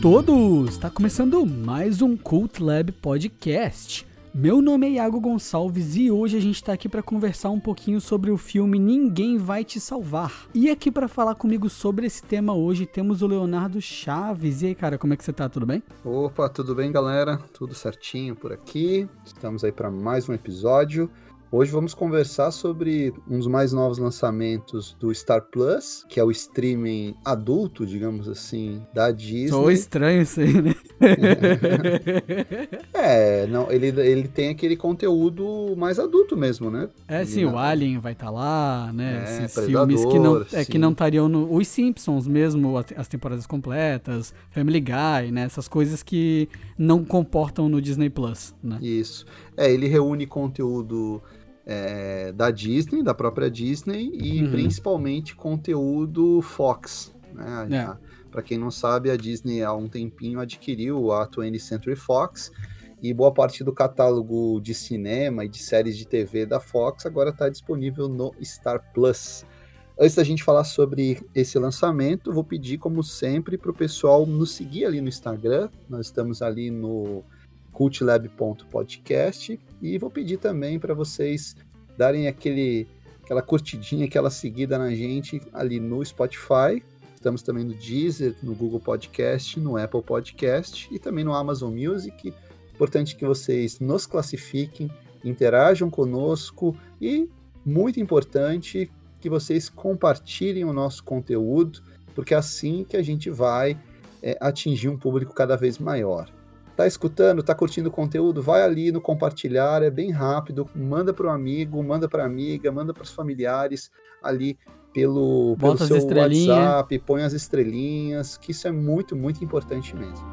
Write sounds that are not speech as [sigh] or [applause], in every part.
todos! Está começando mais um Cult Lab Podcast. Meu nome é Iago Gonçalves e hoje a gente está aqui para conversar um pouquinho sobre o filme Ninguém Vai Te Salvar. E aqui para falar comigo sobre esse tema hoje temos o Leonardo Chaves. E aí, cara, como é que você tá? Tudo bem? Opa, tudo bem, galera? Tudo certinho por aqui. Estamos aí para mais um episódio. Hoje vamos conversar sobre um dos mais novos lançamentos do Star Plus, que é o streaming adulto, digamos assim, da Disney. Sou estranho isso aí, né? [laughs] é, não, ele, ele tem aquele conteúdo mais adulto mesmo, né? É, sim, o Alien vai estar tá lá, né? É, Esses filmes que não, é, que não estariam no. Os Simpsons mesmo, as temporadas completas, Family Guy, né? Essas coisas que não comportam no Disney Plus, né? Isso. É, ele reúne conteúdo é, da Disney, da própria Disney, e uhum. principalmente conteúdo Fox. Né? É. Para quem não sabe, a Disney há um tempinho adquiriu a 20th Century Fox e boa parte do catálogo de cinema e de séries de TV da Fox agora está disponível no Star Plus. Antes da gente falar sobre esse lançamento, vou pedir, como sempre, para o pessoal nos seguir ali no Instagram. Nós estamos ali no cultlab.podcast e vou pedir também para vocês darem aquele, aquela curtidinha, aquela seguida na gente ali no Spotify. Estamos também no Deezer, no Google Podcast, no Apple Podcast e também no Amazon Music. Importante que vocês nos classifiquem, interajam conosco e, muito importante, que vocês compartilhem o nosso conteúdo, porque é assim que a gente vai é, atingir um público cada vez maior. Tá escutando, tá curtindo o conteúdo? Vai ali no compartilhar, é bem rápido, manda para um amigo, manda para amiga, manda para os familiares ali pelo, pelo seu WhatsApp, põe as estrelinhas, que isso é muito, muito importante mesmo.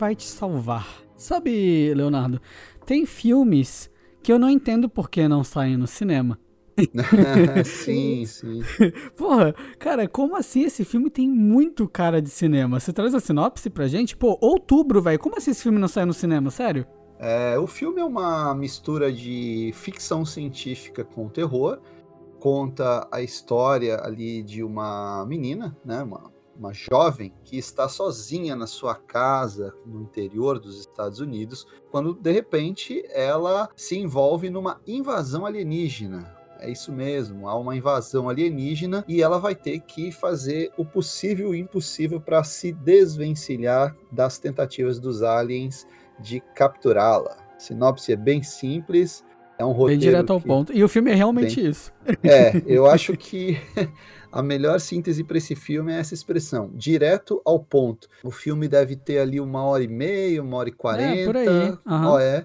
Vai te salvar. Sabe, Leonardo, tem filmes que eu não entendo por que não saem no cinema. [laughs] sim, [laughs] sim. Porra, cara, como assim esse filme tem muito cara de cinema? Você traz a sinopse pra gente? Pô, outubro, velho. Como assim esse filme não sai no cinema? Sério? É, o filme é uma mistura de ficção científica com terror. Conta a história ali de uma menina, né? Uma uma jovem que está sozinha na sua casa no interior dos Estados Unidos, quando de repente ela se envolve numa invasão alienígena. É isso mesmo, há uma invasão alienígena e ela vai ter que fazer o possível e o impossível para se desvencilhar das tentativas dos aliens de capturá-la. Sinopse é bem simples, é um roteiro. Bem direto ao que... ponto. E o filme é realmente isso. É, eu acho que [laughs] [laughs] a melhor síntese para esse filme é essa expressão, direto ao ponto. O filme deve ter ali uma hora e meia, uma hora e quarenta. É, por aí. Uhum. Ó, é.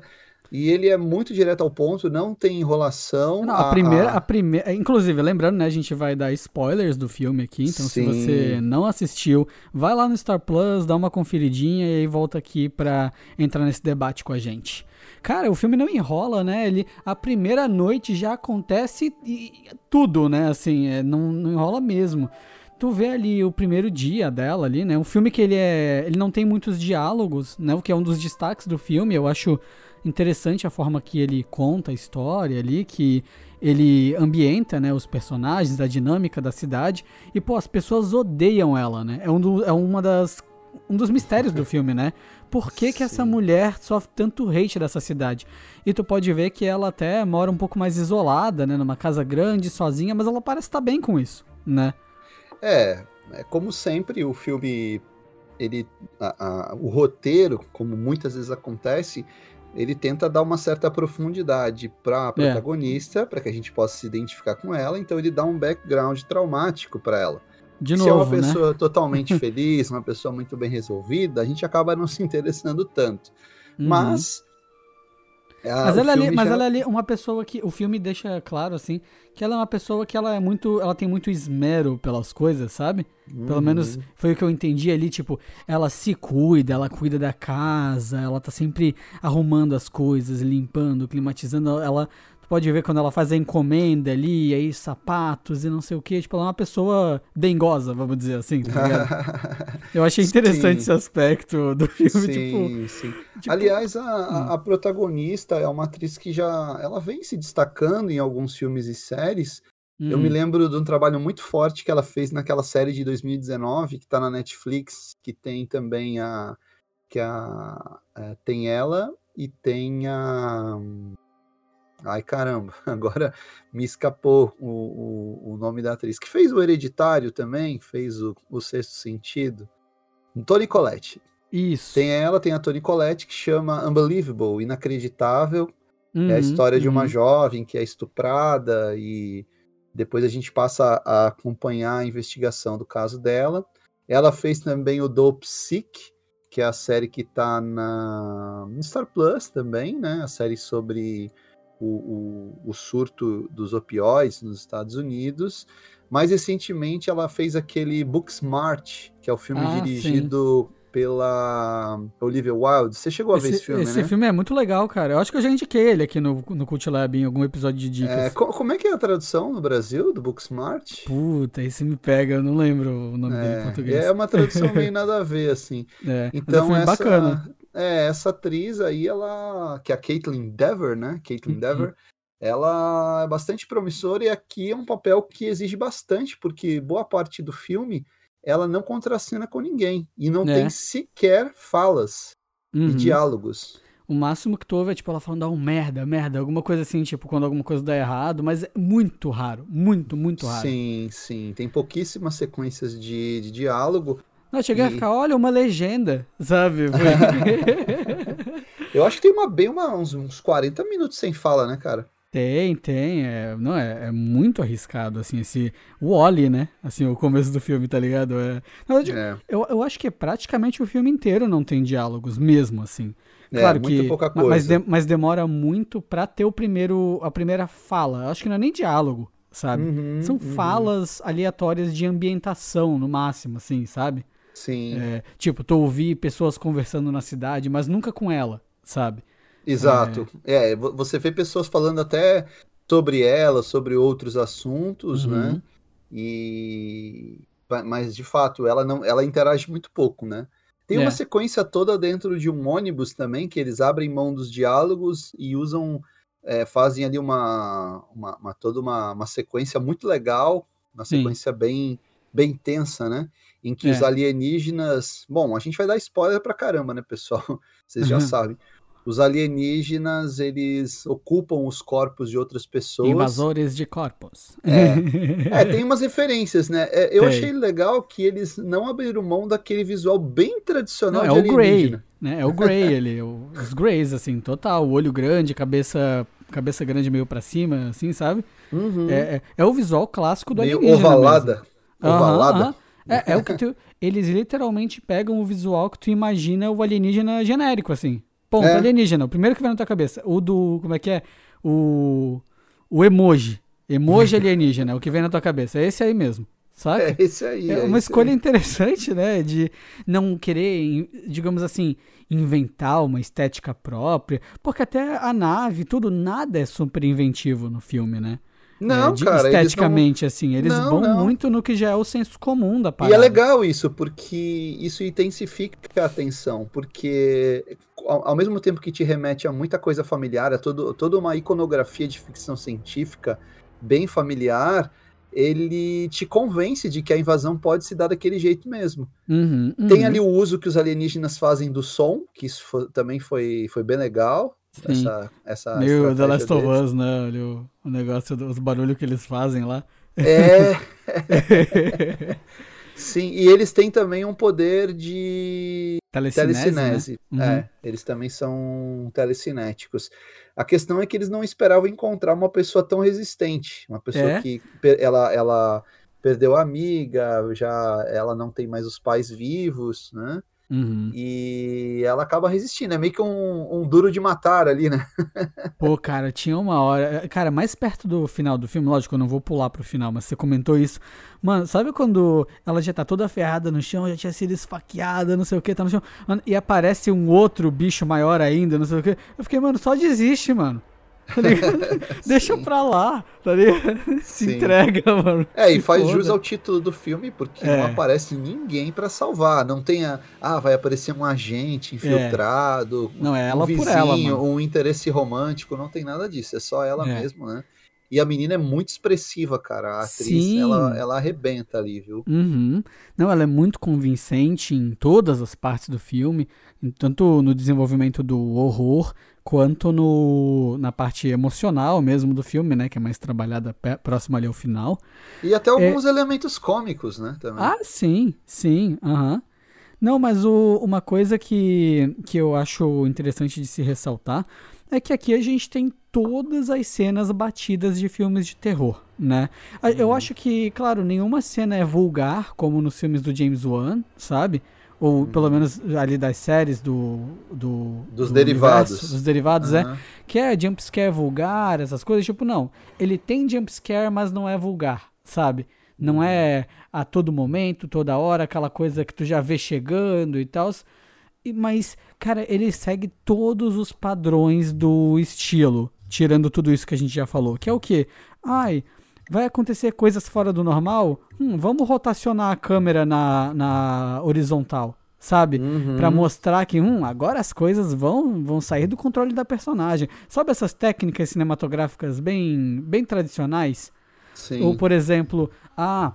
E ele é muito direto ao ponto, não tem enrolação. Não, a, a, primeira, a primeira, inclusive, lembrando, né, a gente vai dar spoilers do filme aqui, então Sim. se você não assistiu, vai lá no Star Plus, dá uma conferidinha e aí volta aqui para entrar nesse debate com a gente. Cara, o filme não enrola, né? Ele, a primeira noite já acontece e, tudo, né? Assim, é, não, não enrola mesmo tu vê ali o primeiro dia dela ali, né? Um filme que ele é, ele não tem muitos diálogos, né? O que é um dos destaques do filme. Eu acho interessante a forma que ele conta a história ali, que ele ambienta, né, os personagens, a dinâmica da cidade. E pô, as pessoas odeiam ela, né? É um do, é uma das um dos mistérios do [laughs] filme, né? Por que, que essa mulher sofre tanto hate dessa cidade? E tu pode ver que ela até mora um pouco mais isolada, né? Numa casa grande, sozinha, mas ela parece estar bem com isso, né? É, é como sempre, o filme, ele, a, a, o roteiro, como muitas vezes acontece, ele tenta dar uma certa profundidade para a é. protagonista, é. para que a gente possa se identificar com ela, então ele dá um background traumático para ela. De se novo, é uma né? pessoa totalmente [laughs] feliz, uma pessoa muito bem resolvida, a gente acaba não se interessando tanto. Uhum. Mas. a- Mas ela, é ali, mas já- ela é ali uma pessoa que. O filme deixa claro, assim, que ela é uma pessoa que ela é muito. Ela tem muito esmero pelas coisas, sabe? Pelo Uhum. menos foi o que eu entendi ali, tipo, ela se cuida, ela cuida da casa, ela tá sempre arrumando as coisas, limpando, climatizando. Ela. Tu pode ver quando ela faz a encomenda ali, aí sapatos e não sei o que. Tipo, ela é uma pessoa dengosa, vamos dizer assim, tá? [laughs] Eu achei interessante Sim. esse aspecto do filme, tipo. Sim, sim. tipo, Aliás, a, a- a protagonista é uma atriz que já ela vem se destacando em alguns filmes e séries. Eu hum, me lembro de um trabalho muito forte que ela fez naquela série de 2019 que está na Netflix, que tem também a que a é, tem ela e tem a ai caramba, [laughs] agora me escapou o, o, o nome da atriz que fez o Hereditário também, fez o, o Sexto Sentido, Toni Collette. Isso. Tem ela, tem a Toni Collette que chama Unbelievable, inacreditável. É a Uhum, história de uma uhum. jovem que é estuprada e depois a gente passa a acompanhar a investigação do caso dela. Ela fez também o Dope Sick, que é a série que está na Star Plus também, né? A série sobre o, o, o surto dos opioides nos Estados Unidos. Mais recentemente, ela fez aquele Booksmart, que é o filme Ah, dirigido pela Olivia Wilde. Você chegou a ver esse filme, esse né? filme é muito legal, cara. Eu acho que eu já indiquei ele aqui no, no Cult Lab em algum episódio de dicas. É, co- como é que é a tradução no Brasil do Booksmart? Puta, esse me pega, eu não lembro o nome dele em português. É, é uma tradução meio [laughs] nada a ver, assim. É, é Então, filme essa, bacana. É, essa atriz aí, ela. Que é a Caitlin Dever, né? Caitlin Uhum. Dever. Ela é bastante promissora e aqui é um papel que exige bastante, porque boa parte do filme ela não contracena com ninguém e não É. tem sequer falas Uhum. e diálogos. O máximo que tu ouve é tipo ela falando, ah, um merda, merda, alguma coisa assim, tipo, quando alguma coisa dá errado, mas é muito raro, muito, muito raro. Sim, sim. Tem pouquíssimas sequências de, de diálogo. Não, eu cheguei a E- ficar, olha, uma legenda, sabe? [laughs] Eu acho que tem uma, bem uma- uns, uns 40 minutos sem fala, né, cara? Tem, tem. É, não, é, é muito arriscado, assim, esse. O Oli, né? Assim, o começo do filme, tá ligado? É, na verdade, É, eu, eu acho que praticamente o filme inteiro não tem diálogos, mesmo, assim. é Claro que. pouca ma- coisa. Mas, de- mas demora muito pra ter o primeiro, a primeira fala. Eu acho que não é nem diálogo, sabe? Uhum, São uhum. falas aleatórias de ambientação, no máximo, assim, sabe? Sim, É, tipo, tu ouvir pessoas conversando na cidade, mas nunca com ela, sabe? exato. É, vo- você vê pessoas falando até sobre ela, sobre outros assuntos, Uhum. né? E mas de fato, ela não, ela interage muito pouco, né? Tem É. uma sequência toda dentro de um ônibus também que eles abrem mão dos diálogos e usam, é, fazem ali uma, uma, uma- toda uma, uma sequência muito legal, uma Sim. sequência bem bem tensa, né? Em que É. os alienígenas, bom, a gente vai dar spoiler pra caramba, né, pessoal? [laughs] Vocês já Uhum. sabem. Os alienígenas, eles ocupam os corpos de outras pessoas. Invasores de corpos. [laughs] É, tem umas referências, né? É, eu Tem. achei legal que eles não abriram mão daquele visual bem tradicional Não, é de o Grey, alienígena. né? É o Grey [laughs] ali, os Greys, assim, total. O olho grande, cabeça, cabeça grande meio pra cima, assim, sabe? Uhum. É, é, é o visual clássico do Meio alienígena ovalada. mesmo. Ovalada. aham. É, é o que tu, eles literalmente pegam o visual que tu imagina o alienígena genérico, assim. Ponto, É. alienígena. O primeiro que vem na tua cabeça. O do, como é que é? O, o emoji. Emoji [laughs] alienígena, é o que vem na tua cabeça. É esse aí mesmo, saca? É esse aí. É é uma escolha aí. interessante, né? De não querer, digamos assim, inventar uma estética própria. Porque até a nave, tudo, nada é super inventivo no filme, né? Não, É, de- cara. eles não- esteticamente, assim. Eles Não, vão não. muito no que já é o senso comum da E parada. é legal isso, porque isso intensifica a atenção, porque ao, ao mesmo tempo que te remete a muita coisa familiar, a todo, toda uma iconografia de ficção científica bem familiar, ele te convence de que a invasão pode se dar daquele jeito mesmo. Uhum, Tem uhum. ali o uso que os alienígenas fazem do som, que isso fo- também foi, foi bem legal. Essa, essa Meio The Last of. Us, né? Ali o, o negócio dos barulhos que eles fazem lá. É, [laughs] sim, e eles têm também um poder de Telecinese, telecinese. né? Uhum. É, eles também são telecinéticos. A questão é que eles não esperavam encontrar uma pessoa tão resistente, uma pessoa É? que ela, ela perdeu a amiga, já ela não tem mais os pais vivos, né? Uhum. E ela acaba resistindo, é meio que um, um, duro de matar ali, né? [laughs] Pô, cara, tinha uma hora. Cara, mais perto do final do filme, lógico, eu não vou pular pro final, mas você comentou isso. Mano, sabe quando ela já tá toda ferrada no chão, já tinha sido esfaqueada, não sei o que, tá no chão, mano, e aparece um outro bicho maior ainda, não sei o que. Eu fiquei, mano, só desiste, mano. Tá [laughs] Deixa pra lá, tá ligado? Se Sim. entrega, mano. É, e faz jus ao título do filme, porque é. não aparece ninguém para salvar. Não tem a. Ah, vai aparecer um agente infiltrado. É. Não, é ela um vizinho, por ela. Mano. Um interesse romântico, não tem nada disso. É só ela é. mesmo, né? E a menina é muito expressiva, cara. A atriz, Sim. Ela, ela arrebenta ali, viu? Uhum. Não, ela é muito convincente em todas as partes do filme, tanto no desenvolvimento do horror, quanto no, na parte emocional mesmo do filme, né? Que é mais trabalhada próxima ali ao final. E até alguns é... elementos cômicos, né? Também. Ah, sim, sim. Uhum. Não, mas o, uma coisa que, que eu acho interessante de se ressaltar é que aqui a gente tem todas as cenas batidas de filmes de terror, né? Eu uhum. acho que, claro, nenhuma cena é vulgar, como nos filmes do James Wan, sabe? Ou uhum. pelo menos ali das séries do, do dos do derivados, universo, dos derivados uhum. é que é jumpscare vulgar, essas coisas, tipo não, ele tem jumpscare, mas não é vulgar, sabe? Não é a todo momento, toda hora, aquela coisa que tu já vê chegando e tal. Mas, cara, ele segue todos os padrões do estilo, tirando tudo isso que a gente já falou. Que é o quê? Ai, vai acontecer coisas fora do normal, hum, vamos rotacionar a câmera na, na horizontal, sabe? Uhum. Para mostrar que, hum, agora as coisas vão, vão sair do controle da personagem. Sabe essas técnicas cinematográficas bem, bem tradicionais? Sim. Ou, por exemplo, ah,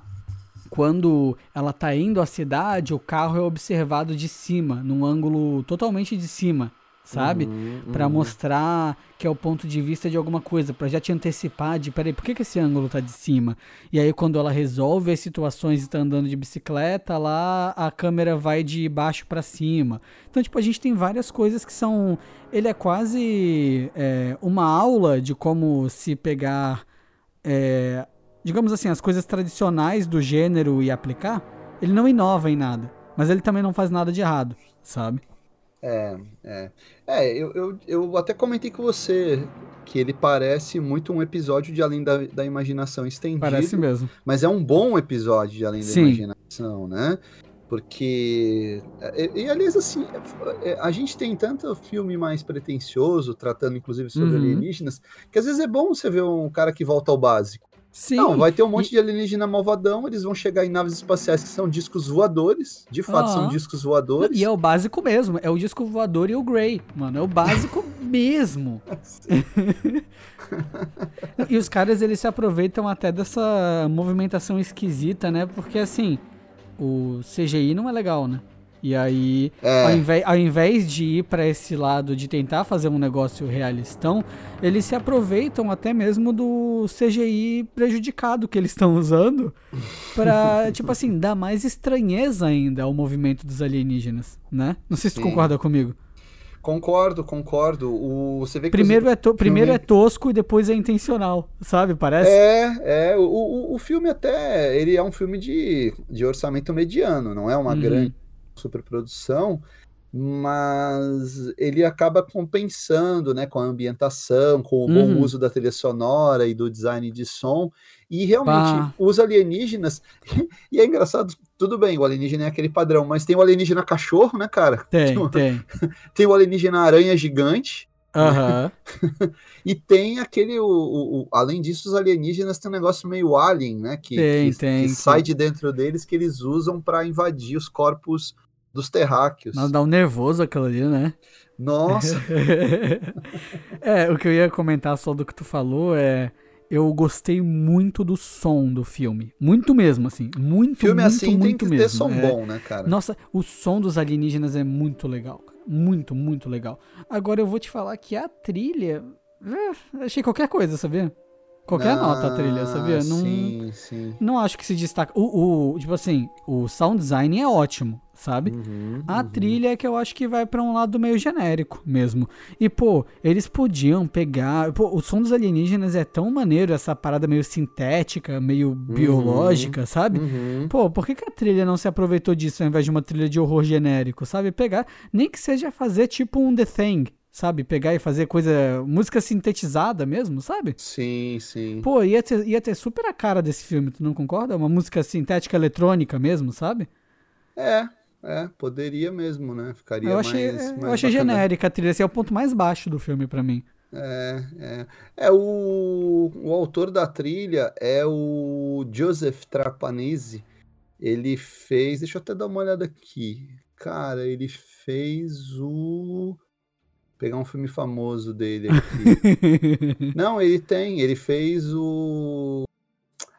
quando ela tá indo à cidade, o carro é observado de cima, num ângulo totalmente de cima sabe? Uhum, para uhum. mostrar que é o ponto de vista de alguma coisa, para já te antecipar de, peraí, por que, que esse ângulo tá de cima? E aí quando ela resolve as situações e tá andando de bicicleta, lá a câmera vai de baixo para cima. Então, tipo, a gente tem várias coisas que são... Ele é quase é, uma aula de como se pegar, é, digamos assim, as coisas tradicionais do gênero e aplicar. Ele não inova em nada, mas ele também não faz nada de errado, sabe? É, é. É, eu, eu, eu até comentei com você que ele parece muito um episódio de Além da, da Imaginação estendido. Parece mesmo. Mas é um bom episódio de Além da Sim. Imaginação, né? Porque. E, e, aliás, assim, é, a gente tem tanto filme mais pretencioso, tratando inclusive sobre uhum. alienígenas, que às vezes é bom você ver um cara que volta ao básico. Sim. Não, vai ter um monte e... de alienígena malvadão, eles vão chegar em naves espaciais que são discos voadores, de fato são discos voadores. E é o básico mesmo, é o disco voador e o Grey, mano, é o básico [laughs] mesmo. [laughs] e os caras, eles se aproveitam até dessa movimentação esquisita, né, porque assim, o CGI não é legal, né? E aí, é. ao, invés, ao, invés, de ir para esse lado de tentar fazer um negócio realistão, eles se aproveitam até mesmo do CGI prejudicado que eles estão usando para, [laughs] tipo assim, dar mais estranheza ainda ao movimento dos alienígenas, né? Não sei se Sim. tu concorda comigo. Concordo, concordo. O, você vê que primeiro, é, to, primeiro é tosco e depois é intencional, sabe? Parece? É, é. O, o, o filme até, ele é um filme de, de orçamento mediano, não é uma uhum. grande superprodução, mas ele acaba compensando, né, com a ambientação, com o bom uhum. uso da trilha sonora e do design de som, e realmente bah. os alienígenas, [laughs] e é engraçado, tudo bem, o alienígena é aquele padrão, mas tem o alienígena cachorro, né, cara? Tem, tem. Tem, [laughs] tem o alienígena aranha gigante, Uhum. [laughs] e tem aquele. O, o, o, além disso, os alienígenas têm um negócio meio alien, né? Que, tem, que, tem, que sai de dentro deles que eles usam para invadir os corpos dos terráqueos. Mas dá um nervoso aquilo ali, né? Nossa! [laughs] é, o que eu ia comentar só do que tu falou é. Eu gostei muito do som do filme. Muito mesmo, assim. Muito, filme muito, assim muito tem que mesmo. ter som é. bom, né, cara? Nossa, o som dos alienígenas é muito legal. Muito, muito legal. Agora eu vou te falar que a trilha. É, achei qualquer coisa, sabia? qualquer ah, nota a trilha, sabia? Não, sim, sim. Não acho que se destaca. O, o, tipo assim, o sound design é ótimo, sabe? Uhum, a uhum. trilha é que eu acho que vai para um lado meio genérico mesmo. E, pô, eles podiam pegar. Pô, o som dos alienígenas é tão maneiro, essa parada meio sintética, meio uhum, biológica, sabe? Uhum. Pô, por que, que a trilha não se aproveitou disso ao invés de uma trilha de horror genérico, sabe? Pegar, nem que seja fazer tipo um The Thing, sabe? Pegar e fazer coisa, música sintetizada mesmo, sabe? Sim, sim. Pô, ia ter, ia ter super a cara desse filme, tu não concorda? Uma música sintética eletrônica mesmo, sabe? É, é, poderia mesmo, né? Ficaria eu achei, mais, é, mais Eu achei bacana. genérica a trilha, esse é o ponto mais baixo do filme para mim. É, é. É, o, o autor da trilha é o Joseph Trapanese. Ele fez, deixa eu até dar uma olhada aqui. Cara, ele fez o pegar um filme famoso dele aqui. [laughs] Não, ele tem, ele fez o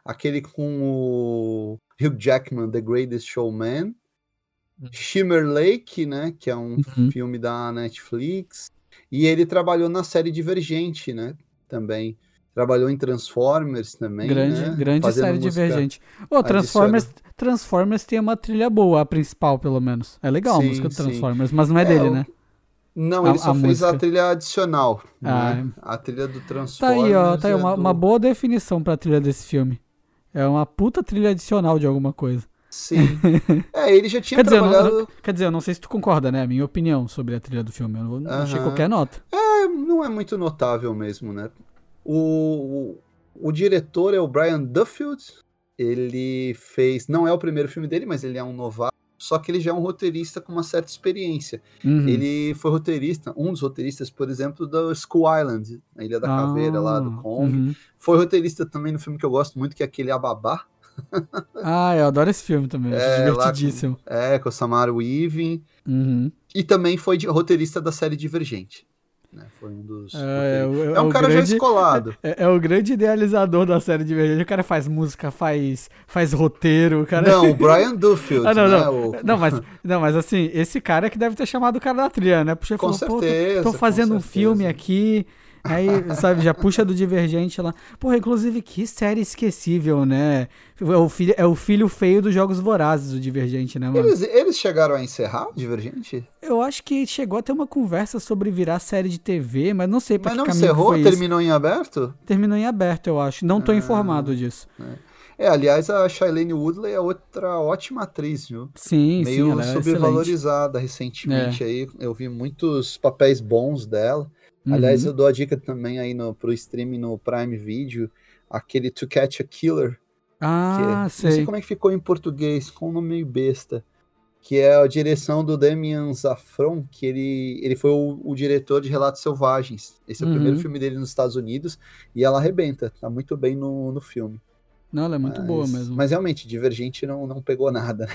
aquele com o Hugh Jackman, The Greatest Showman. Shimmer Lake, né, que é um uhum. filme da Netflix, e ele trabalhou na série Divergente, né, também. Trabalhou em Transformers também, grande, né? Grande série Divergente. Oh, Transformers, Transformers tem uma trilha boa, a principal, pelo menos. É legal sim, a música do Transformers, sim. mas não é, é dele, o... né? Não, ele a, só a fez música. a trilha adicional. Ah, né? A trilha do Transformers. Tá aí, ó. Tá aí, uma, do... uma boa definição pra trilha desse filme. É uma puta trilha adicional de alguma coisa. Sim. [laughs] É, ele já tinha quer trabalhado... Dizer, não, quer dizer, eu não sei se tu concorda, né? A minha opinião sobre a trilha do filme. Eu não, não achei qualquer nota. É, não é muito notável mesmo, né? O, o, o diretor é o Brian Duffield. Ele fez... Não é o primeiro filme dele, mas ele é um novato só que ele já é um roteirista com uma certa experiência. Uhum. Ele foi roteirista, um dos roteiristas, por exemplo, do School Island, a Ilha da ah, Caveira lá do Kong. Uhum. Foi roteirista também no filme que eu gosto muito, que é aquele Ababá. Ah, eu adoro esse filme também, é, divertidíssimo. Com, é, com o Samara Weaving. Uhum. E também foi roteirista da série Divergente. Né? Foi um dos. É, é, é um cara grande, já escolado. É, é, o grande idealizador da série de verdade. O cara faz música, faz, faz roteiro. O cara... Não, o Brian Duffield. [laughs] ah, não, né? não. O... não, mas, não, mas assim, esse cara é que deve ter chamado o cara da trilha, né? Porque com falou, certeza. tô, tô fazendo um filme aqui. Aí, sabe, já puxa do Divergente lá. Porra, inclusive, que série esquecível, né? É o filho, é o filho feio dos Jogos Vorazes, o Divergente, né, mano? Eles, eles chegaram a encerrar o Divergente? Eu acho que chegou a ter uma conversa sobre virar série de TV, mas não sei pra mas que não encerrou? Terminou em aberto? Terminou em aberto, eu acho. Não tô ah, informado disso. É. é. aliás, a Shailene Woodley é outra ótima atriz, viu? Sim, Meio sim, é subvalorizada recentemente é. aí. Eu vi muitos papéis bons dela. Uhum. Aliás, eu dou a dica também aí no, pro stream no Prime Video, aquele To Catch a Killer. Ah, que, sei. Não sei como é que ficou em português, com um nome meio besta. Que é a direção do Damien Zafron, que ele, ele foi o, o diretor de Relatos Selvagens. Esse é o uhum. primeiro filme dele nos Estados Unidos, e ela arrebenta, tá muito bem no, no filme. Não, ela é muito mas, boa mesmo. Mas realmente, Divergente não, não pegou nada.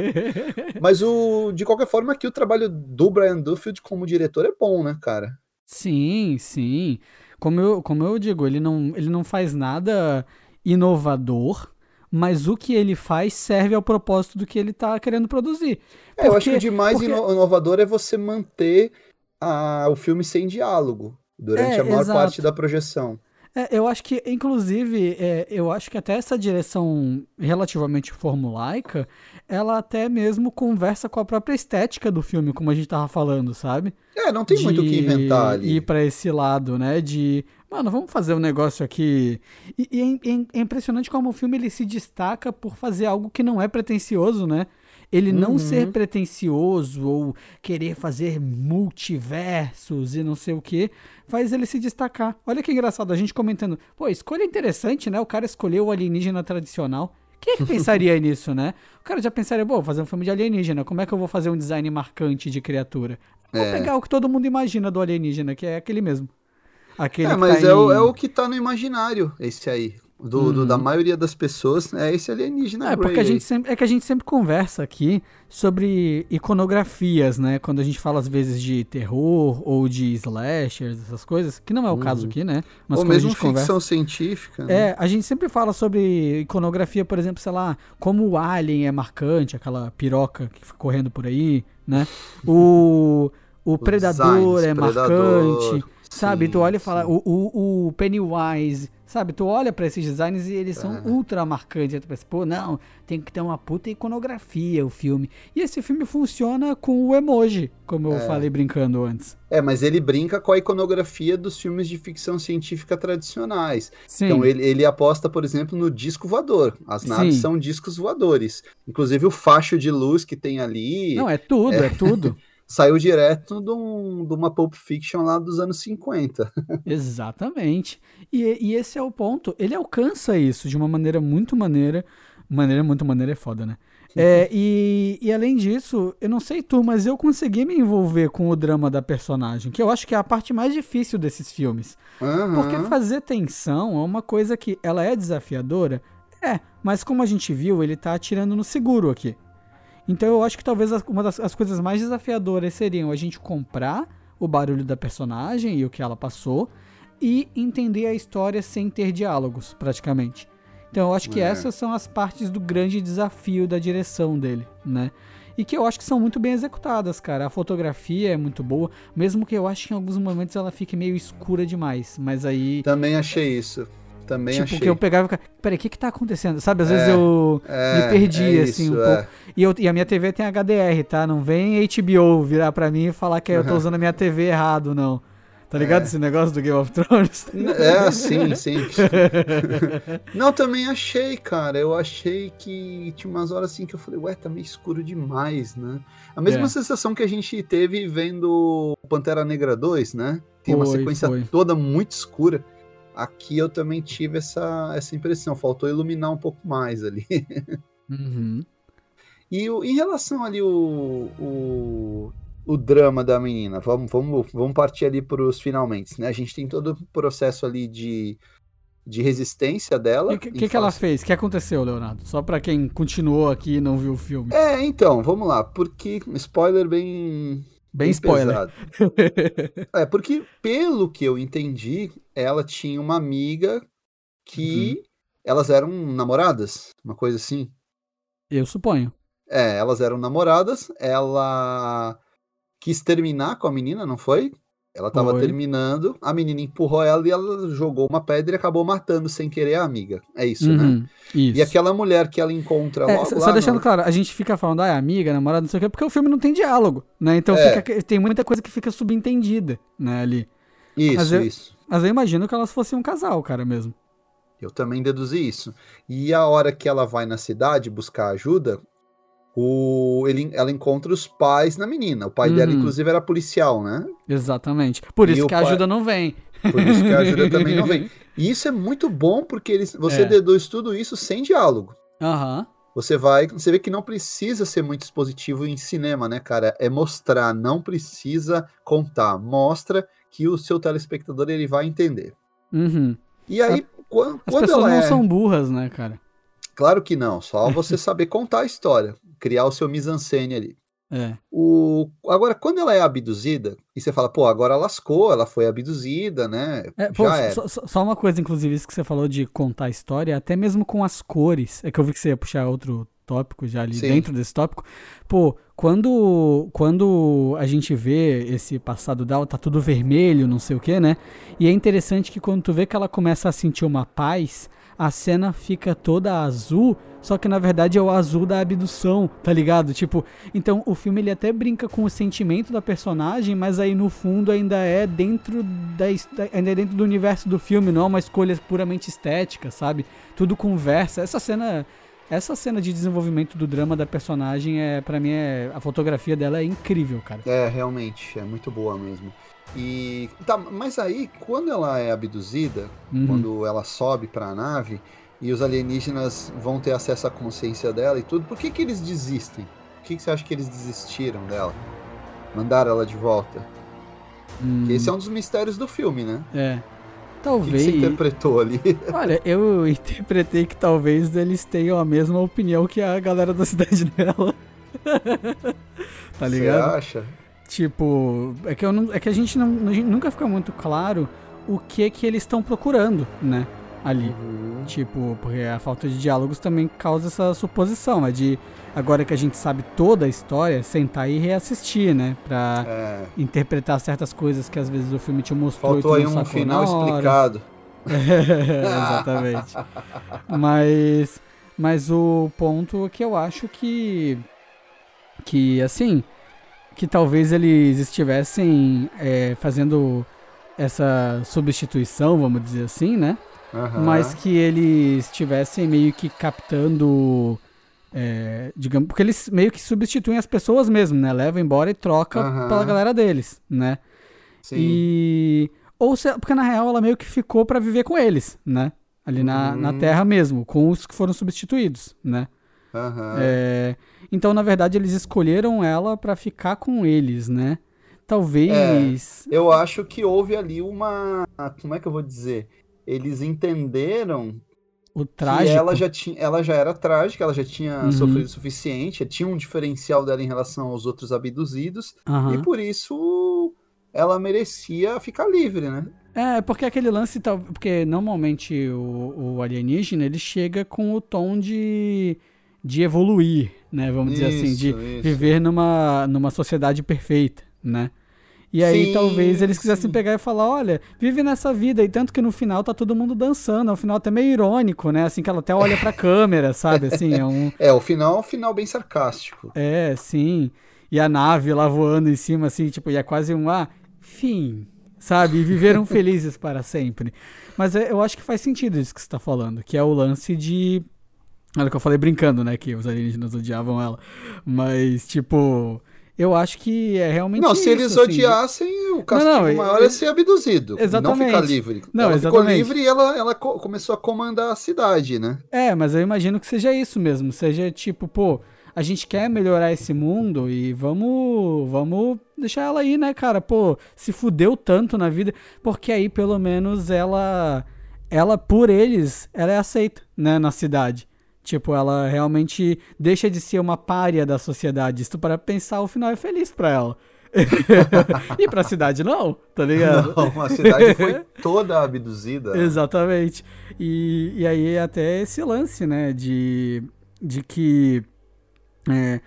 [laughs] mas o, de qualquer forma, aqui o trabalho do Brian Duffield como diretor é bom, né, cara? Sim, sim. Como eu, como eu digo, ele não, ele não faz nada inovador, mas o que ele faz serve ao propósito do que ele está querendo produzir. É, eu acho que o de mais porque... inovador é você manter a, o filme sem diálogo durante é, a maior exato. parte da projeção. É, eu acho que, inclusive, é, eu acho que até essa direção relativamente formulaica, ela até mesmo conversa com a própria estética do filme, como a gente tava falando, sabe? É, não tem de muito o que inventar ali. Ir pra esse lado, né? De, mano, vamos fazer um negócio aqui. E, e é, é, impressionante como o filme ele se destaca por fazer algo que não é pretencioso, né? Ele não uhum. ser pretencioso ou querer fazer multiversos e não sei o que, faz ele se destacar. Olha que engraçado, a gente comentando, pô, escolha interessante, né? O cara escolheu o alienígena tradicional. Quem é que pensaria [laughs] nisso, né? O cara já pensaria, pô, fazer um filme de alienígena, como é que eu vou fazer um design marcante de criatura? Vou é. pegar o que todo mundo imagina do alienígena, que é aquele mesmo. Aquele é, mas tá é, em... o, é o que tá no imaginário, esse aí do, uhum. do, da uhum. maioria das pessoas é esse alienígena. É, porque a gente sempre, é que a gente sempre conversa aqui sobre iconografias, né? Quando a gente fala às vezes de terror ou de slashers, essas coisas, que não é o uhum. caso aqui, né? Mas ou mesmo ficção conversa, científica. Né? É, a gente sempre fala sobre iconografia, por exemplo, sei lá, como o Alien é marcante, aquela piroca que fica correndo por aí, né? O, o Predador é predador. marcante Sabe? Sim, tu olha e fala, o, o, o Pennywise, sabe? Tu olha para esses designs e eles são ultra marcantes. Tu pensa, pô, não, tem que ter uma puta iconografia o filme. E esse filme funciona com o emoji, como eu é. falei brincando antes. É, mas ele brinca com a iconografia dos filmes de ficção científica tradicionais. Sim. Então ele, ele aposta, por exemplo, no disco voador. As naves Sim. são discos voadores. Inclusive o facho de luz que tem ali. Não, é tudo, é, é tudo. [laughs] saiu direto de, um, de, uma Pulp Fiction lá dos anos 50. [laughs] Exatamente. E, e, esse é o ponto. Ele alcança isso de uma maneira muito maneira. Maneira muito maneira é foda, né? É, e, e, além disso, eu não sei tu, mas eu consegui me envolver com o drama da personagem, que eu acho que é a parte mais difícil desses filmes. Uhum. Porque fazer tensão é uma coisa que ela é desafiadora, é, mas como a gente viu, ele tá atirando no seguro aqui. Então eu acho que talvez uma das as coisas mais desafiadoras seriam a gente comprar o barulho da personagem e o que ela passou e entender a história sem ter diálogos, praticamente. Então eu acho que é. essas são as partes do grande desafio da direção dele, né? E que eu acho que são muito bem executadas, cara. A fotografia é muito boa, mesmo que eu acho que em alguns momentos ela fique meio escura demais, mas aí... Também achei isso. Também tipo, achei. que eu pegava e ficava, peraí, o que que tá acontecendo? Sabe, às é, vezes eu é, me perdi, é assim, isso, um pouco. É. E, eu, e a minha TV tem HDR, tá? Não vem HBO virar pra mim e falar que eu tô usando a minha TV errado, não. Tá ligado é. esse negócio do Game of Thrones? É, sim, sim. [laughs] Não, também achei, cara. Eu achei que tinha umas horas assim que eu falei, ué, tá meio escuro demais, né? A mesma é. sensação que a gente teve vendo Pantera Negra 2, né? Tem foi, uma sequência foi. toda muito escura. Aqui eu também tive essa, essa impressão, faltou iluminar um pouco mais ali. Uhum. E o, em relação ali o, o, o, drama da menina, vamos, vamos, vamos partir ali para os finalmente, né? A gente tem todo o processo ali de, de resistência dela. O que, que, que ela fez? O que aconteceu, Leonardo? Só para quem continuou aqui e não viu o filme. É, então, vamos lá, porque spoiler bem Bem, spoiler. [laughs] é, porque pelo que eu entendi, ela tinha uma amiga que uhum. elas eram namoradas, uma coisa assim. Eu suponho. É, elas eram namoradas, ela quis terminar com a menina, não foi? Ela tava foi. terminando, a menina empurrou ela e ela jogou uma pedra e acabou matando sem querer a amiga. É isso, né? uhum, né? Isso. E aquela mulher que ela encontra é, logo Só deixando no... claro, a gente fica falando, ah, é amiga, namorada, não sei o quê, porque o filme não tem diálogo, né? Então é. fica, tem muita coisa que fica subentendida, né, ali. Isso, mas eu, isso. Mas eu imagino que elas fossem um casal, cara, mesmo. Eu também deduzi isso. E a hora que ela vai na cidade buscar ajuda, o, ele, ela encontra os pais na menina. O pai dela, uhum. inclusive, era policial, né? Exatamente. Por e isso que a ajuda não vem. Por isso que a ajuda [laughs] também não vem. E isso é muito bom porque eles, você é. deduz tudo isso sem diálogo. Aham. Uhum. Você vai, você vê que não precisa ser muito expositivo em cinema, né, cara? É mostrar, não precisa contar. Mostra que o seu telespectador ele vai entender. Uhum. E aí, a, quando, as pessoas não é... são burras, né, cara? Claro que não, só [laughs] você saber contar a história, criar o seu mise-en-scène ali. É. O... Agora, quando ela é abduzida, e você fala, pô, agora lascou, ela foi abduzida, né? É, pô, só, só, uma coisa, inclusive, isso que você falou de contar a história, até mesmo com as cores. É que eu vi que você ia puxar outro tópico já ali Sim. dentro desse tópico. Pô, quando, quando a gente vê esse passado dela, tá tudo vermelho, não sei o que, né? E é interessante que quando tu vê que ela começa a sentir uma paz, a cena fica toda azul, só que na verdade é o azul da abdução, tá ligado? Tipo, então o filme ele até brinca com o sentimento da personagem, mas aí no fundo ainda é dentro da ainda é dentro do universo do filme, não é uma escolha puramente estética, sabe? Tudo conversa. Essa cena essa cena de desenvolvimento do drama da personagem é para mim é a fotografia dela é incrível, cara. É, realmente, é muito boa mesmo. E tá, mas aí quando ela é abduzida, uhum. quando ela sobe para a nave e os alienígenas vão ter acesso à consciência dela e tudo, por que que eles desistem? Por que, que você acha que eles desistiram dela? Mandaram ela de volta? Hum. esse é um dos mistérios do filme, né? É. Talvez. O que você interpretou ali? [laughs] Olha, eu interpretei que talvez eles tenham a mesma opinião que a galera da [laughs] cidade dela. [laughs] tá ligado? Você acha? Tipo, é que, eu não, é que a gente, não, a gente nunca fica muito claro o que que eles estão procurando, né? ali. Uhum. Tipo, porque a falta de diálogos também causa essa suposição, é de agora que a gente sabe toda a história, sentar e reassistir, né? Pra é. interpretar certas coisas que às vezes o filme te mostrou. Faltou aí um final explicado. É, [laughs] exatamente. mas, mas o ponto é que eu acho que, que assim, que talvez eles estivessem é, fazendo essa substituição, vamos dizer assim, né? Uhum. Mas que eles estivessem meio que captando. É, digamos, porque eles meio que substituem as pessoas mesmo, né? Levam embora e troca uhum. pela galera deles, né? Sim. E. Ou se, porque na real ela meio que ficou para viver com eles, né? Ali na, uhum. na Terra mesmo, com os que foram substituídos, né? Uhum. É, então, na verdade, eles escolheram ela para ficar com eles, né? Talvez. É, eu acho que houve ali uma. Como é que eu vou dizer? eles entenderam o trágico. que ela já, tinha, ela já era trágica, ela já tinha uhum. sofrido o suficiente, tinha um diferencial dela em relação aos outros abduzidos, uhum. e por isso ela merecia ficar livre, né? É, porque aquele lance, porque normalmente o, o alienígena, ele chega com o tom de, de evoluir, né? Vamos isso, dizer assim, de isso. viver numa, numa sociedade perfeita, né? E aí sim, talvez eles quisessem sim. pegar e falar, olha, vive nessa vida. E tanto que no final tá todo mundo dançando. É um final até meio irônico, né? Assim que ela até olha pra [laughs] câmera, sabe? Assim, é um. É, o final é um final bem sarcástico. É, sim. E a nave lá voando em cima, assim, tipo, e é quase um ah, fim. Sabe? E viveram [laughs] felizes para sempre. Mas é, eu acho que faz sentido isso que você tá falando, que é o lance de. Olha que eu falei brincando, né? Que os alienígenas odiavam ela. Mas, tipo eu acho que é realmente Não, se eles assim, odiassem, o castigo não, não, maior é ser abduzido. Exatamente. Não ficar livre. Não, ela exatamente. ficou livre e ela, ela começou a comandar a cidade, né? É, mas eu imagino que seja isso mesmo. Seja tipo, pô, a gente quer melhorar esse mundo e vamos, vamos deixar ela aí, né, cara? Pô, se fudeu tanto na vida, porque aí pelo menos ela, ela por eles, ela é aceita, né, na cidade. Tipo, ela realmente deixa de ser uma párea da sociedade. Se tu para pensar, o final é feliz pra ela. [laughs] e pra cidade não, tá ligado? Não, a cidade foi [laughs] toda abduzida. Exatamente. E, e aí até esse lance, né, de, de que... É,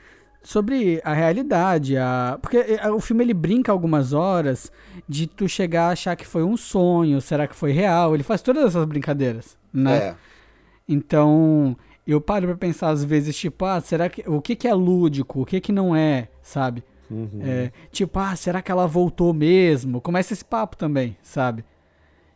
sobre a realidade, a... porque é, o filme ele brinca algumas horas de tu chegar a achar que foi um sonho, será que foi real? Ele faz todas essas brincadeiras, né? É. Então, eu paro pra pensar às vezes, tipo, ah, será que. O que, que é lúdico? O que, que não é, sabe? Uhum. É, tipo, ah, será que ela voltou mesmo? Começa esse papo também, sabe?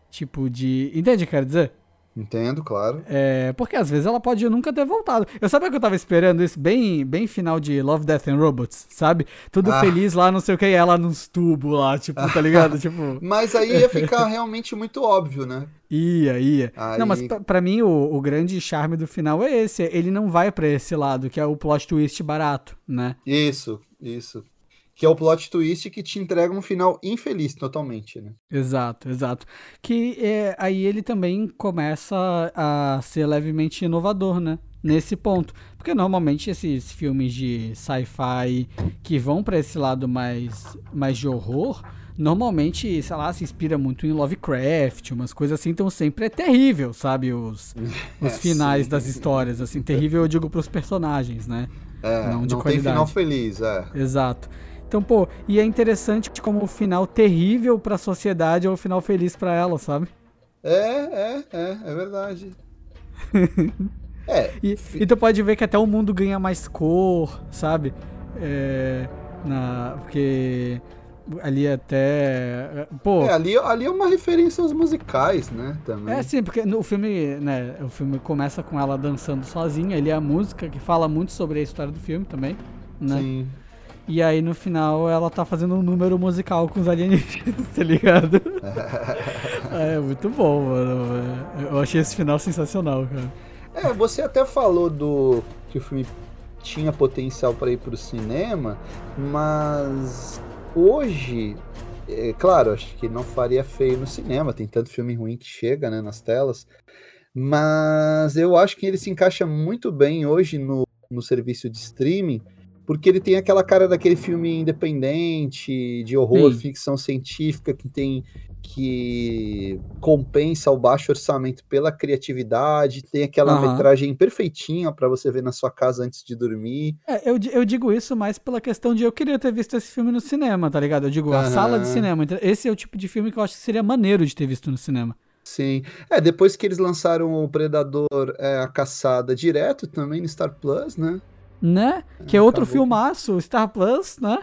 Tipo, de. Entende o que eu quero dizer? Entendo, claro. É, porque às vezes ela pode nunca ter voltado. Eu sabia que eu tava esperando isso bem, bem final de Love, Death and Robots, sabe? Tudo ah. feliz lá, não sei o que, e ela nos tubos lá, tipo, tá ligado? [laughs] tipo... Mas aí ia ficar realmente muito óbvio, né? Ia, ia. Aí... Não, mas para mim o, o, grande charme do final é esse. Ele não vai para esse lado, que é o plot twist barato, né? Isso, isso que é o plot twist que te entrega um final infeliz totalmente, né? Exato, exato. Que é, aí ele também começa a ser levemente inovador, né? Nesse ponto. Porque normalmente esses filmes de sci-fi que vão para esse lado mais, mais de horror, normalmente, sei lá, se inspira muito em Lovecraft, umas coisas assim, então sempre é terrível, sabe? Os, [laughs] os é, finais sim. das histórias, assim, terrível eu digo pros personagens, né? É, não de não qualidade. tem final feliz, é. Exato. Então, pô, e é interessante como o final terrível para a sociedade é o final feliz para ela, sabe? É, é, é, é verdade. [laughs] é. E, e tu pode ver que até o mundo ganha mais cor, sabe? É, na, porque ali até. Pô. É, ali, ali é uma referência aos musicais, né? Também. É, sim, porque no filme, né? O filme começa com ela dançando sozinha, ali é a música que fala muito sobre a história do filme também, né? Sim. E aí no final ela tá fazendo um número musical com os alienígenas, [laughs] tá ligado? [laughs] é muito bom, mano. Eu achei esse final sensacional, cara. É, você até falou do que o filme tinha potencial para ir pro cinema, mas hoje, é claro, acho que não faria feio no cinema, tem tanto filme ruim que chega, né, nas telas. Mas eu acho que ele se encaixa muito bem hoje no, no serviço de streaming porque ele tem aquela cara daquele filme independente, de horror, Sim. ficção científica, que tem que compensa o baixo orçamento pela criatividade, tem aquela uhum. metragem perfeitinha para você ver na sua casa antes de dormir. É, eu, eu digo isso mais pela questão de eu queria ter visto esse filme no cinema, tá ligado? Eu digo, uhum. a sala de cinema. Esse é o tipo de filme que eu acho que seria maneiro de ter visto no cinema. Sim. É, depois que eles lançaram o Predador, é, a caçada direto também no Star Plus, né? Né? Que é, outro acabou. filmaço, Star Plus, né?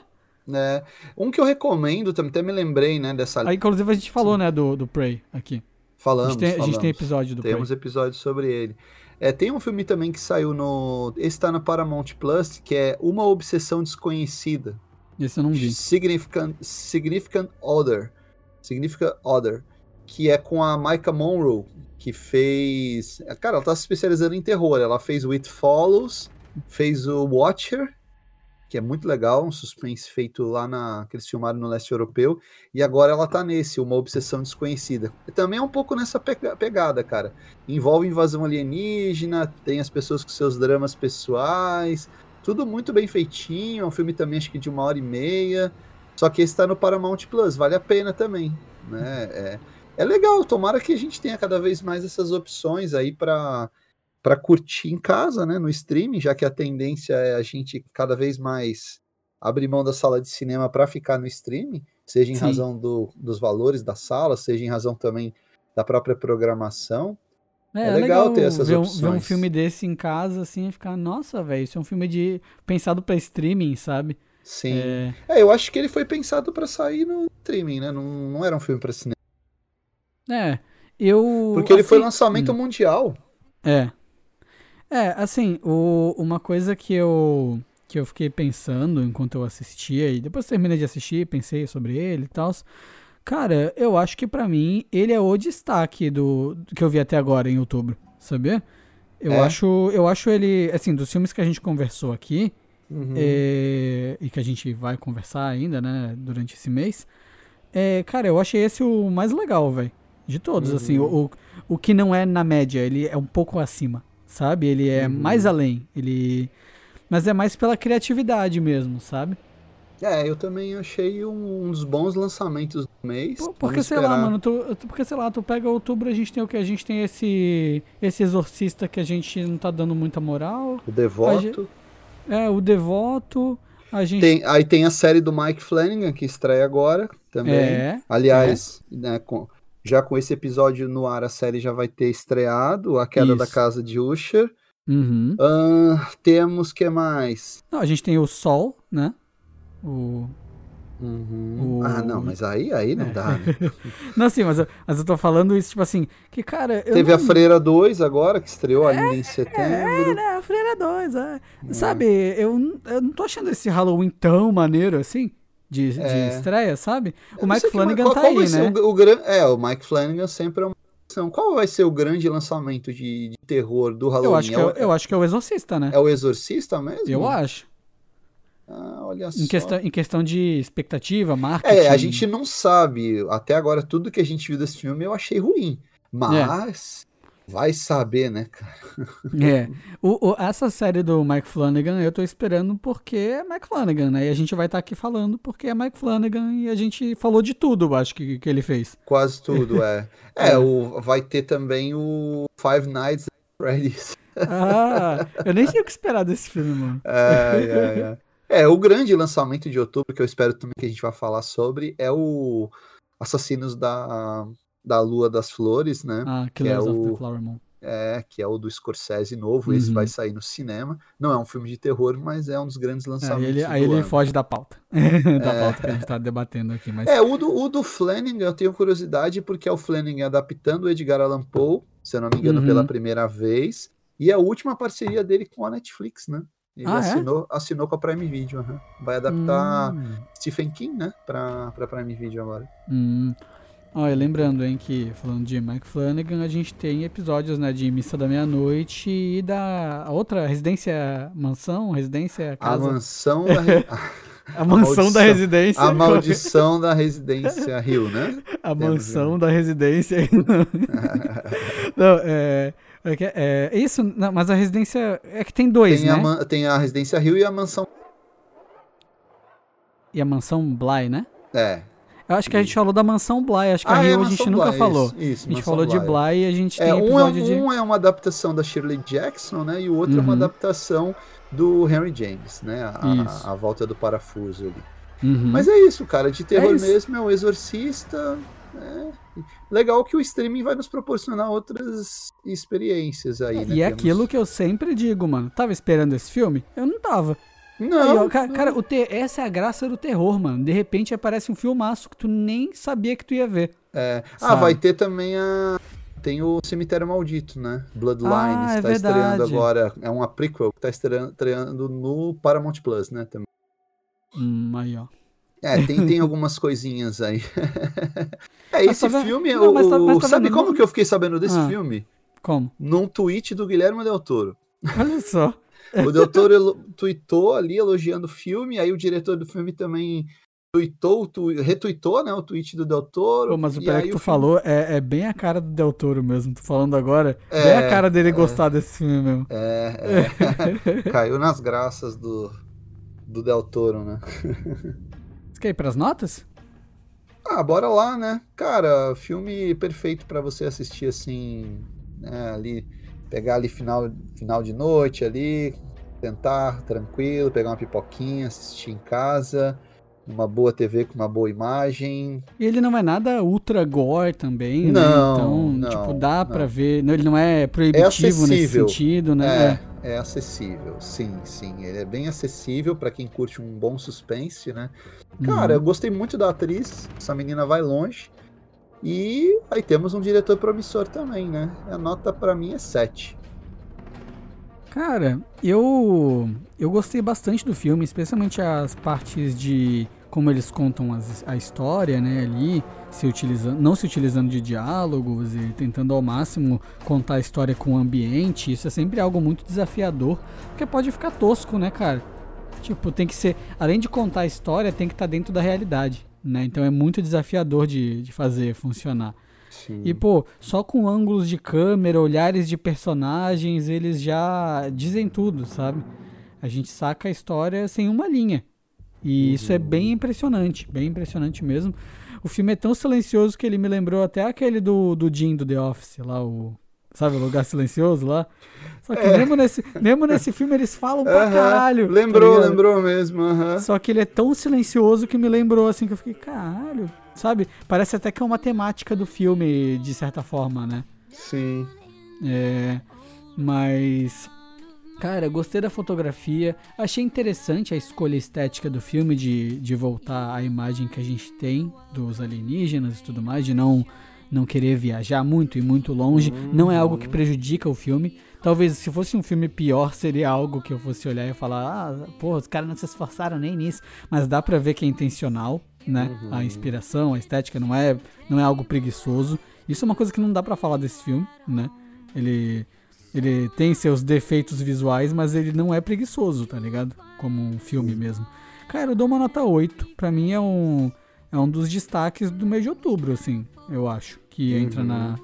É. Um que eu recomendo, também até me lembrei, né, dessa... Aí, inclusive, a gente falou, Sim. né, do, do Prey aqui. Falamos, a gente tem, falamos. A gente tem episódio do Temos Prey. episódios sobre ele. É, tem um filme também que saiu no... Esse tá na Paramount Plus, que é Uma Obsessão Desconhecida. Esse eu não vi. Significant, Significant Other. Significant Other. Que é com a Micah Monroe, que fez... Cara, ela tá se especializando em terror. Ela fez It Follows, fez o Watcher que é muito legal, um suspense feito lá na que no leste europeu, e agora ela tá nesse, uma obsessão desconhecida. Também é um pouco nessa pegada, cara. Envolve invasão alienígena, tem as pessoas com seus dramas pessoais, tudo muito bem feitinho, é um filme também acho que de uma hora e meia, só que esse tá no Paramount Plus, vale a pena também, né? É, é legal, tomara que a gente tenha cada vez mais essas opções aí para para curtir em casa, né, no streaming, já que a tendência é a gente cada vez mais abrir mão da sala de cinema para ficar no streaming, seja em Sim. razão do, dos valores da sala, seja em razão também da própria programação. É, é, é legal, legal, ter essas ver opções. ver um filme desse em casa, assim, e ficar, nossa, velho, isso é um filme de pensado para streaming, sabe? Sim. É... é... eu acho que ele foi pensado para sair no streaming, né? Não, não era um filme para cinema. É, eu. Porque ele foi assim, lançamento hum. mundial. É. É, assim, o, uma coisa que eu que eu fiquei pensando enquanto eu assistia e depois terminei de assistir, pensei sobre ele e tal. Cara, eu acho que para mim ele é o destaque do, do, que eu vi até agora em outubro, sabia? Eu é. acho, eu acho ele, assim, dos filmes que a gente conversou aqui uhum. é, e que a gente vai conversar ainda, né, durante esse mês. É, cara, eu achei esse o mais legal, velho. De todos, uhum. assim, o, o, o que não é na média, ele é um pouco acima, sabe? Ele é uhum. mais além. Ele. Mas é mais pela criatividade mesmo, sabe? É, eu também achei um, uns bons lançamentos do mês. Pô, porque, sei lá, mano, tu, porque, sei lá, tu pega outubro, a gente tem o que? A gente tem esse esse exorcista que a gente não tá dando muita moral. O Devoto. é, o Devoto. A gente... Tem, aí tem a série do Mike Flanagan, que estreia agora também. É, Aliás, é. Né, com, já com esse episódio no ar, a série já vai ter estreado, A Queda Isso. da Casa de Usher. Uhum. Uh, temos que mais? Não, a gente tem o Sol, né? O... Uhum. o... Ah, não, mas aí, aí não é. dá, né? [laughs] não, sim, mas eu, mas eu tô falando isso, tipo assim, que, cara... Teve não... a Freira 2 agora, que estreou é, ainda em setembro. É, né, a Freira 2, é. é. Sabe, eu, eu não tô achando esse Halloween tão maneiro assim de, é. de estreia, sabe? O Mike Flanagan que, qual, tá qual aí, né? O, o, é, o Mike Flanagan sempre é uma qual vai ser o grande lançamento de, de terror do Halloween? Eu acho, que é, o, eu acho que é o Exorcista, né? É o Exorcista mesmo? Eu acho. Ah, olha em só. Questão, em questão de expectativa, marketing. É, a gente não sabe. Até agora, tudo que a gente viu desse filme eu achei ruim. Mas Vai saber, né, cara? É. [laughs] O, o, essa série do Mike Flanagan eu tô esperando porque é Mike Flanagan, né? E a gente vai estar tá aqui falando porque é Mike Flanagan e a gente falou de tudo, acho que, que ele fez. Quase tudo, é. [laughs] É, é. O, vai ter também o Five Nights at Freddy's. Ah, eu nem sei o que esperar desse filme, mano. É, é, é. É, o grande lançamento de outubro que eu espero também que a gente vai falar sobre é o Assassinos da da Lua das Flores, né? Ah, que é o, the Flower Moon. É, que é o do Scorsese novo, uhum. esse vai sair no cinema. Não é um filme de terror, mas é um dos grandes lançamentos. É, ele, aí ele foge da pauta. [laughs] da é... pauta que a gente tá debatendo aqui. Mas... É, o do, o do Flanagan, eu tenho curiosidade, porque é o Flanagan adaptando o Edgar Allan Poe, se eu não me engano, uhum. pela primeira vez. E é a última parceria dele com a Netflix, né? Ele ah, é? assinou, é? assinou com a Prime Video. Uhum. Vai adaptar hum. Stephen King, né? Pra, pra Prime Video agora. Hum. Olha, lembrando, hein, que falando de Mike Flanagan, a gente tem episódios, né, de Missa da Meia-Noite e da outra residência, mansão, residência, casa. A mansão [laughs] da... Re... a mansão da residência. A maldição da residência Rio, né? A Temos mansão da residência. [laughs] não, é, é, é, isso, não, mas a residência é que tem dois, tem né? A, tem a residência Rio e a mansão e a Mansão Bly, né? É. Eu acho que a gente falou da Mansão Bly, acho que ah, a Rio é, a gente nunca Bly, falou. Isso, isso, a gente falou Bly. de Bly e a gente é, tem um episódio é, de... Um é uma adaptação da Shirley Jackson, né? E o outro uhum. é uma uhum. adaptação do Henry James, né? A, a volta do parafuso ali. Uhum. Mas é isso, cara. De terror é mesmo é o Exorcista. É... Legal que o streaming vai nos proporcionar outras experiências aí, é, né? E é aquilo que eu sempre digo, mano. Tava esperando esse filme? Eu não tava. Não, Aí, ó, cara, não. cara te... essa é a graça do terror, mano. De repente aparece um filmaço que tu nem sabia que tu ia ver. É. Ah, vai ter também a. Tem o Cemitério Maldito, né? Bloodlines, ah, é tá verdade. estreando agora. É uma prequel que tá estreando no Paramount Plus, né? Também. Hum, aí, ó. É, tem, tem [laughs] algumas coisinhas aí. [laughs] é, esse tá filme. Não, o, mas tá, mas tá sabe como que eu fiquei sabendo desse ah, filme? Como? Num tweet do Guilherme Del Toro. Olha só. O doutor tweetou ali elogiando o filme, aí o diretor do filme também tweetou, tu, retuitou, né, o tweet do Del Toro. Pô, mas o que tu filme... falou é, é, bem a cara do Del Toro mesmo, tô falando agora. É, bem a cara dele é, gostar desse filme mesmo. É, é. [laughs] Caiu nas graças do, do Del Toro, né? Você quer ir pras notas? Ah, bora lá, né? Cara, filme perfeito para você assistir assim, né, ali pegar ali final, final de noite ali, sentar tranquilo, pegar uma pipoquinha, assistir em casa, uma boa TV com uma boa imagem. E ele não é nada ultra gore também, não, né? Então, não, tipo, dá não. pra ver. Ele não é proibitivo é nesse sentido, né? É, é acessível, sim, sim. Ele é bem acessível para quem curte um bom suspense, né? Cara, uhum. eu gostei muito da atriz. Essa menina vai longe. E aí temos um diretor promissor também, né? A nota para mim é 7. Cara, eu eu gostei bastante do filme, especialmente as partes de como eles contam as, a história, né, ali, se utilizando, não se utilizando de diálogos e tentando ao máximo contar a história com o ambiente. Isso é sempre algo muito desafiador, porque pode ficar tosco, né, cara? Tipo, tem que ser, além de contar a história, tem que estar tá dentro da realidade né? Então é muito desafiador de, de fazer funcionar. Sim. E, pô, só com ângulos de câmera, olhares de personagens, eles já dizem tudo, sabe? A gente saca a história sem uma linha. E uhum. isso é bem impressionante, bem impressionante mesmo. O filme é tão silencioso que ele me lembrou até aquele do, do Jim do The Office, lá, o. Sabe, o lugar silencioso lá? Só que é. mesmo, nesse, mesmo nesse filme eles falam pra caralho. Lembrou, tá lembrou mesmo. Só que ele é tão silencioso que me lembrou assim, que eu fiquei, caralho, sabe? Parece até que é uma temática do filme, de certa forma, né? Sim. É. Mas. Cara, gostei da fotografia. Achei interessante a escolha estética do filme de, de voltar à imagem que a gente tem dos alienígenas e tudo mais, de não não querer viajar muito e muito longe. Não é algo que prejudica o filme. Talvez se fosse um filme pior, seria algo que eu fosse olhar e falar: ah, pô, os caras não se esforçaram nem nisso. Mas dá pra ver que é intencional, né? Uhum. A inspiração, a estética não é, não é algo preguiçoso. Isso é uma coisa que não dá para falar desse filme, né? Ele, ele tem seus defeitos visuais, mas ele não é preguiçoso, tá ligado? Como um filme mesmo. Cara, eu dou uma nota 8. Pra mim é um, é um dos destaques do mês de outubro, assim, eu acho. Que entra uhum. na.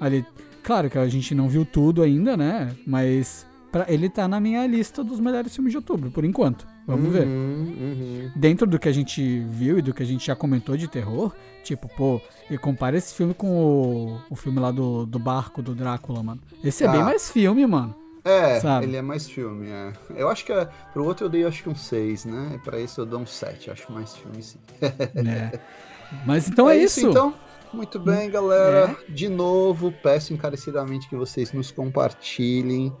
Ali, Claro que a gente não viu tudo ainda, né? Mas pra, ele tá na minha lista dos melhores filmes de outubro, por enquanto. Vamos uhum, ver. Uhum. Dentro do que a gente viu e do que a gente já comentou de terror, tipo, pô, e compara esse filme com o, o filme lá do, do barco do Drácula, mano. Esse é ah. bem mais filme, mano. É, sabe? ele é mais filme, é. Eu acho que é, pro outro eu dei acho que um 6, né? Pra esse eu dou um 7, acho mais filme sim. [laughs] é. [laughs] Mas então é, é isso. isso. Então, muito bem, galera. É. De novo, peço encarecidamente que vocês nos compartilhem.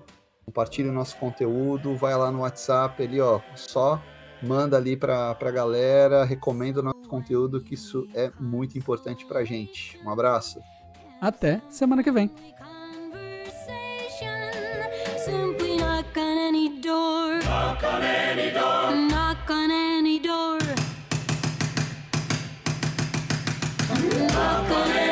Compartilhem o nosso conteúdo. Vai lá no WhatsApp ali, ó. Só manda ali pra, pra galera. Recomenda o nosso conteúdo, que isso é muito importante pra gente. Um abraço. Até semana que vem. Knock on any door. Knock on any door. Knock on any door. Knock on any door.